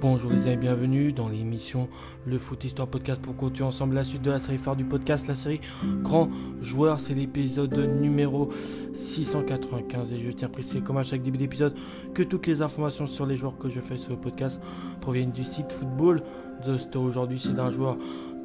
Bonjour les amis, bienvenue dans l'émission Le Foot Histoire Podcast pour continuer ensemble la suite de la série phare du podcast, la série Grand Joueur. C'est l'épisode numéro 695 et je tiens à préciser comme à chaque début d'épisode que toutes les informations sur les joueurs que je fais sur le podcast proviennent du site Football de Store. Aujourd'hui, c'est d'un joueur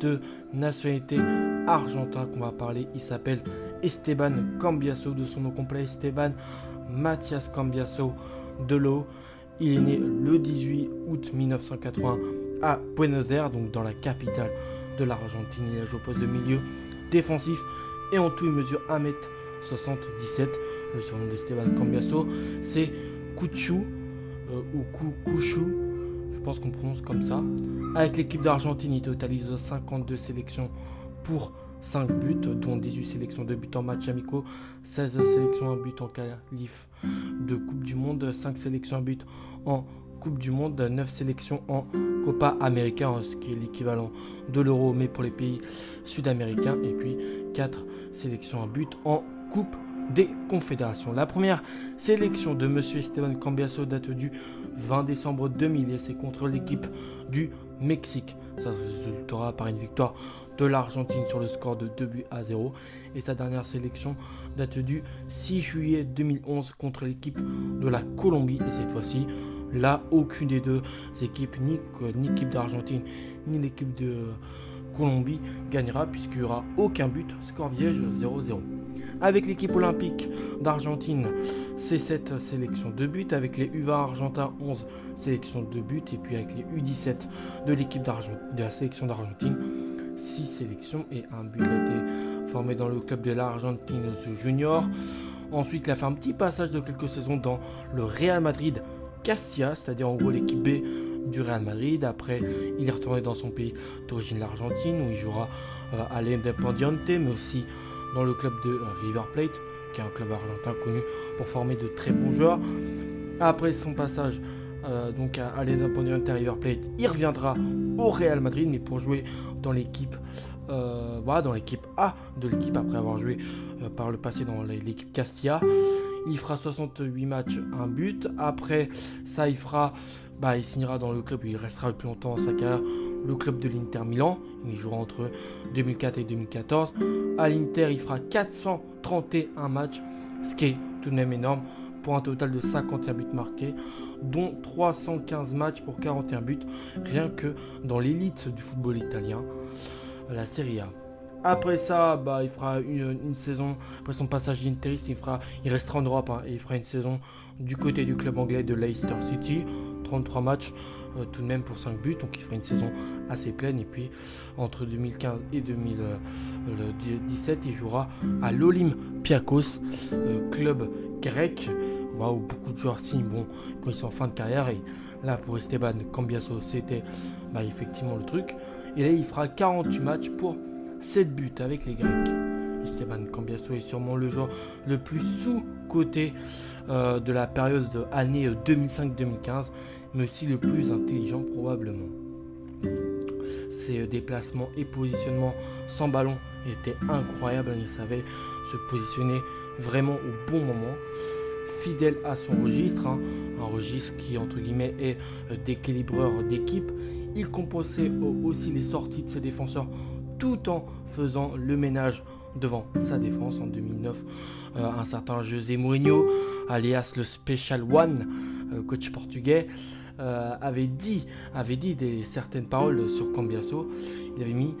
de nationalité argentin qu'on va parler. Il s'appelle Esteban Cambiaso, de son nom complet Esteban Mathias Cambiaso de l'eau. Il est né le 18 août 1980 à Buenos Aires, donc dans la capitale de l'Argentine. Il a joué au poste de milieu défensif et en tout il mesure 1m77. Le surnom d'Esteban Cambiaso, c'est Kuchu euh, ou Kuchu, je pense qu'on prononce comme ça. Avec l'équipe d'Argentine, il totalise 52 sélections pour 5 buts, dont 18 sélections de buts en match amicaux, 16 sélections en but en qualif de Coupe du Monde, 5 sélections en but en Coupe du Monde, 9 sélections en Copa América, hein, ce qui est l'équivalent de l'euro, mais pour les pays sud-américains, et puis 4 sélections en but en Coupe des Confédérations. La première sélection de M. Esteban Cambiaso date du 20 décembre 2000 et c'est contre l'équipe du Mexique. Ça se résultera par une victoire de l'Argentine sur le score de 2 buts à 0. Et sa dernière sélection date du 6 juillet 2011 contre l'équipe de la Colombie. Et cette fois-ci, là, aucune des deux équipes, ni, l'équipe d'Argentine, ni l'équipe de Colombie, gagnera puisqu'il n'y aura aucun but. Score vierge 0-0. Avec l'équipe olympique d'Argentine, c'est 7 sélections de buts. Avec les U20 argentins, 11 sélections de buts. Et puis avec les U17 de l'équipe de la sélection d'Argentine, 6 sélections et un but a été formé dans le club de l'Argentine Junior. Ensuite, il a fait un petit passage de quelques saisons dans le Real Madrid Castilla, c'est-à-dire en gros l'équipe B du Real Madrid. Après, il est retourné dans son pays d'origine, l'Argentine, où il jouera euh, à l'Independiente, mais aussi dans le club de River Plate, qui est un club argentin connu pour former de très bons joueurs. Après son passage euh, donc à, à l'Independiente River Plate, il reviendra au Real Madrid, mais pour jouer dans l'équipe euh, voilà, dans l'équipe A de l'équipe après avoir joué euh, par le passé dans l'équipe Castilla. Il fera 68 matchs, un but. Après ça, il fera, bah, il signera dans le club, il restera plus longtemps dans sa carrière, le club de l'Inter Milan. Il jouera entre 2004 et 2014. À l'Inter, il fera 431 matchs, ce qui est tout de même énorme pour un total de 51 buts marqués, dont 315 matchs pour 41 buts, rien que dans l'élite du football italien, la Serie A. Après ça, bah, il fera une, saison, après son passage d'interiste, il, fera, il restera en Europe hein, et il fera une saison du côté du club anglais de Leicester City, 33 matchs euh, tout de même pour 5 buts, donc il fera une saison assez pleine. Et puis entre 2015 et 2017, il jouera à l'Olympiakos, euh, club grec où beaucoup de joueurs signent bon, quand sont en fin de carrière. Et là, pour Esteban Cambiaso, c'était bah, effectivement le truc. Et là, il fera 48 matchs pour 7 buts avec les Grecs. Esteban Cambiaso est sûrement le joueur le plus sous-coté euh, de la période de année 2005-2015, mais aussi le plus intelligent probablement. Ses déplacements et positionnements sans ballon étaient incroyables. Il savait se positionner vraiment au bon moment fidèle à son registre, hein. un registre qui entre guillemets est d'équilibreur d'équipe. Il composait aussi les sorties de ses défenseurs tout en faisant le ménage devant sa défense en 2009. Euh, un certain José Mourinho, alias le Special One, euh, coach portugais, avait dit, avait dit des, certaines paroles sur Cambiaso. Il avait mis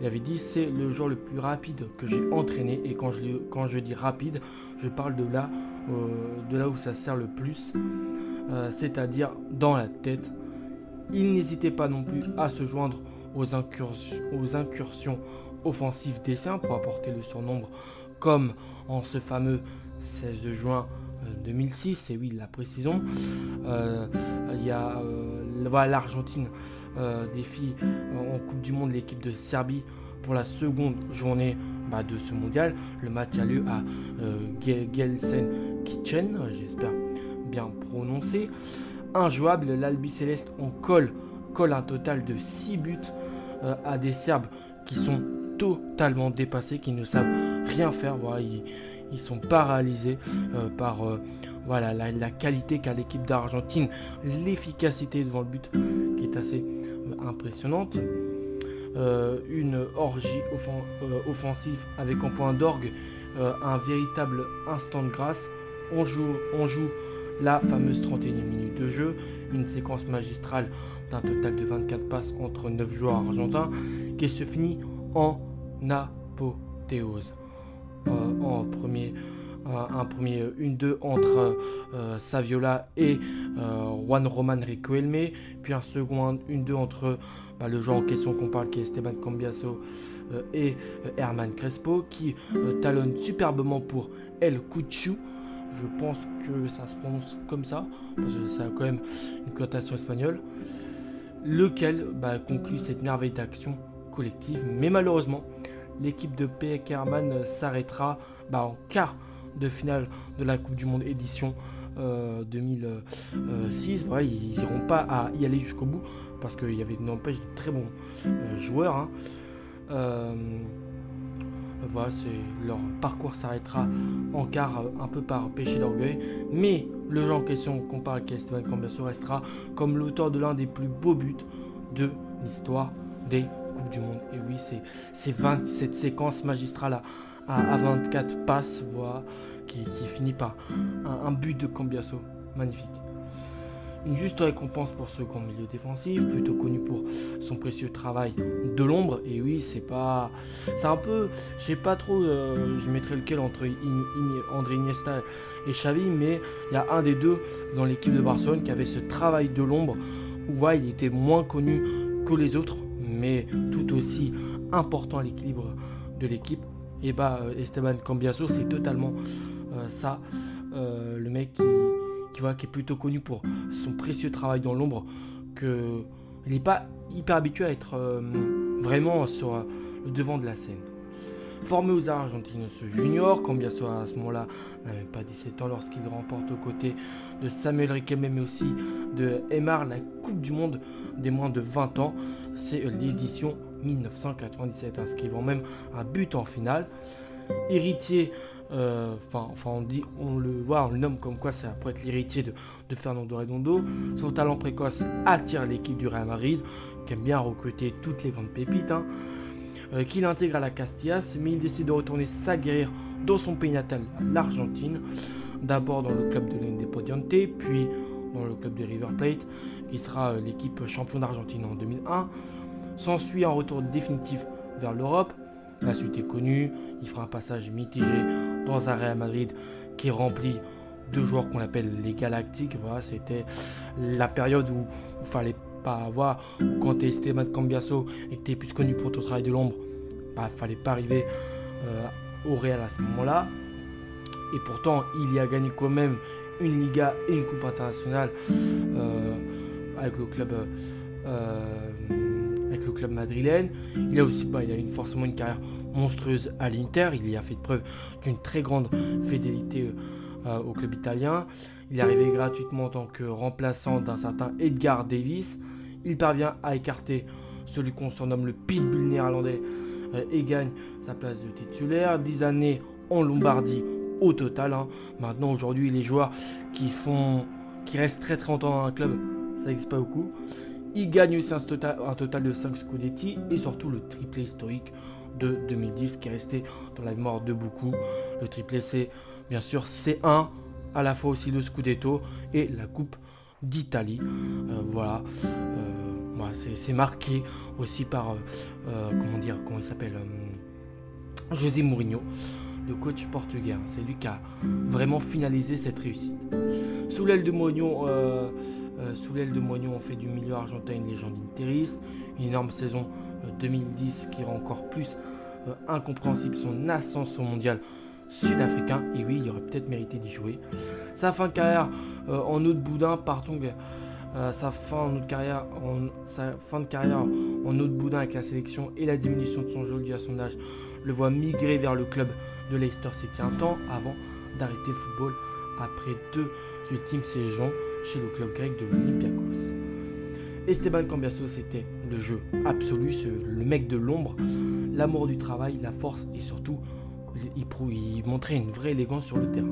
il avait dit c'est le joueur le plus rapide que j'ai entraîné et quand je, quand je dis rapide, je parle de là, euh, de là où ça sert le plus, euh, c'est-à-dire dans la tête. Il n'hésitait pas non plus à se joindre aux, incursions, aux incursions offensives des siens pour apporter le surnombre comme en ce fameux 16 juin 2006, euh, et oui, la précision. il y a l'Argentine euh, filles en Coupe du Monde, l'équipe de Serbie pour la seconde journée bah, de ce mondial. Le match a lieu à euh, Gelsenkirchen, j'espère bien prononcé. Injouable, l'Albi Céleste en colle, un total de 6 buts euh, à des Serbes qui sont totalement dépassés, qui ne savent rien faire. Sont paralysés par voilà, la, qualité qu'a l'équipe d'Argentine, l'efficacité devant le but qui est assez impressionnante. une orgie offensive avec en point d'orgue un véritable instant de grâce. On joue, on joue la fameuse 31e minute de jeu, une séquence magistrale d'un total de 24 passes entre 9 joueurs argentins qui se finit en apothéose. Euh, en premier, un premier 1-2 entre euh, Saviola et euh, Juan Roman Riquelme, puis un second 1-2 entre bah, le joueur en question qu'on parle qui est Esteban Cambiaso et Herman Crespo qui talonne superbement pour El Cuchu je pense que ça se prononce comme ça, parce que ça a quand même une connotation espagnole, lequel bah, conclut cette merveille d'action collective. Mais malheureusement, l'équipe de P. Herman s'arrêtera bah, en quart de finale de la Coupe du Monde édition 2006. Euh, ils n'iront pas à y aller jusqu'au bout parce qu'il y avait n'empêche de très bons euh, joueurs. Hein. Euh, leur parcours s'arrêtera en quart un peu par péché d'orgueil. Mais le genre en question qu'on parle qui Esteban Cambiaso restera comme l'auteur de l'un des plus beaux buts de l'histoire des Du Monde. Et oui, c'est cette séquence magistrale à, 24 passes, voilà, qui, finit par un, but de Cambiaso. Magnifique. Une juste récompense pour ce grand milieu défensif, plutôt connu pour son précieux travail de l'ombre. Et oui, c'est pas. C'est un peu. Je sais pas trop. Euh, je mettrais lequel entre André Iniesta et Xavi, mais il y a un des deux dans l'équipe de Barcelone qui avait ce travail de l'ombre où il était moins connu que les autres, mais tout aussi important l'équilibre de l'équipe. Et bah, euh, Esteban Cambiaso, c'est totalement euh, ça. le mec qui qui, qui est plutôt connu pour son précieux travail dans l'ombre, que il n'est pas hyper habitué à être euh, vraiment sur euh, le devant de la scène. Formé aux Argentinos Junior, soit à ce moment-là n'avait pas 17 ans lorsqu'il remporte aux côtés de Samuel Riquelme mais aussi de Emar la Coupe du Monde des moins de 20 ans. C'est l'édition 1997, inscrivant même un but en finale. Héritier euh, enfin, on le voit, on le nomme comme quoi ça pourrait être l'héritier de, Fernando Redondo. Son talent précoce attire l'équipe du Real Madrid, qui aime bien recruter toutes les grandes pépites, hein. Euh, qu'il intègre à la Castillas, mais il décide de retourner s'aguerrir dans son pays natal, l'Argentine. D'abord dans le club de l'Independiente, puis dans le club de River Plate, qui sera euh, l'équipe champion d'Argentine en 2001. S'ensuit un retour définitif vers l'Europe. La suite est connue, il fera un passage mitigé dans un Real Madrid qui est rempli de joueurs qu'on appelle les Galactiques. C'était la période où il fallait pas avoir, quand tu es Esteban Cambiaso et que tu es plus connu pour ton travail de l'ombre, bah, fallait pas arriver euh, au Real à ce moment-là. Et pourtant, il y a gagné quand même une Liga et une Coupe internationale euh, avec le club. Euh, avec le club madrilène. Il a aussi bah, il a une, forcément une carrière monstrueuse à l'Inter. Il y a fait preuve d'une très grande fidélité au club italien. Il est arrivé gratuitement en tant que remplaçant d'un certain Edgar Davis. Il parvient à écarter celui qu'on surnomme le pitbull néerlandais euh, et gagne sa place de titulaire. 10 années en Lombardie au total. Hein. Maintenant, aujourd'hui, les joueurs qui font, qui restent très très longtemps dans un club, ça n'existe pas beaucoup. Il gagne aussi un total, de 5 Scudetti et surtout le triplé historique de 2010 qui est resté dans la mémoire de beaucoup. Le triplé c'est bien sûr C1, à la fois aussi le Scudetto et la Coupe d'Italie. Euh, voilà, euh, c'est marqué aussi par, euh, comment dire, comment il s'appelle José Mourinho, le coach portugais. C'est lui qui a vraiment finalisé cette réussite. Sous l'aile de Mourinho, sous l'aile de Mourinho, on fait du milieu argentin une légende interiste, une énorme saison 2010 qui rend encore plus incompréhensible son ascension mondiale sud-africain. Et oui, il aurait peut-être mérité d'y jouer. Sa fin de carrière en eau de boudin, sa fin de carrière, en, sa fin boudin avec la sélection et la diminution de son jeu dû à son âge le voit migrer vers le club de Leicester City un temps avant d'arrêter le football après deux ultimes saisons chez le club grec de l'Olympiakos. Esteban Cambiaso, c'était le jeu absolu, le mec de l'ombre, l'amour du travail, la force et surtout, il, montrait une vraie élégance sur le terrain.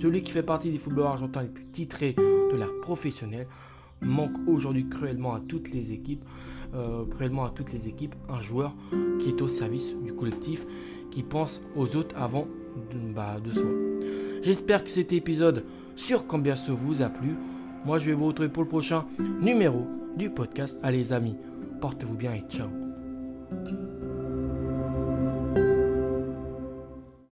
Celui qui fait partie des footballeurs argentins les plus titrés de l'art professionnel. manque aujourd'hui cruellement à toutes les équipes, euh, cruellement à toutes les équipes, un joueur qui est au service du collectif, qui pense aux autres avant de, bah, de soi. J'espère que cet épisode sur Combien se vous a plu. Moi, je vais vous retrouver pour le prochain numéro du podcast. Allez, amis, portez-vous bien et ciao.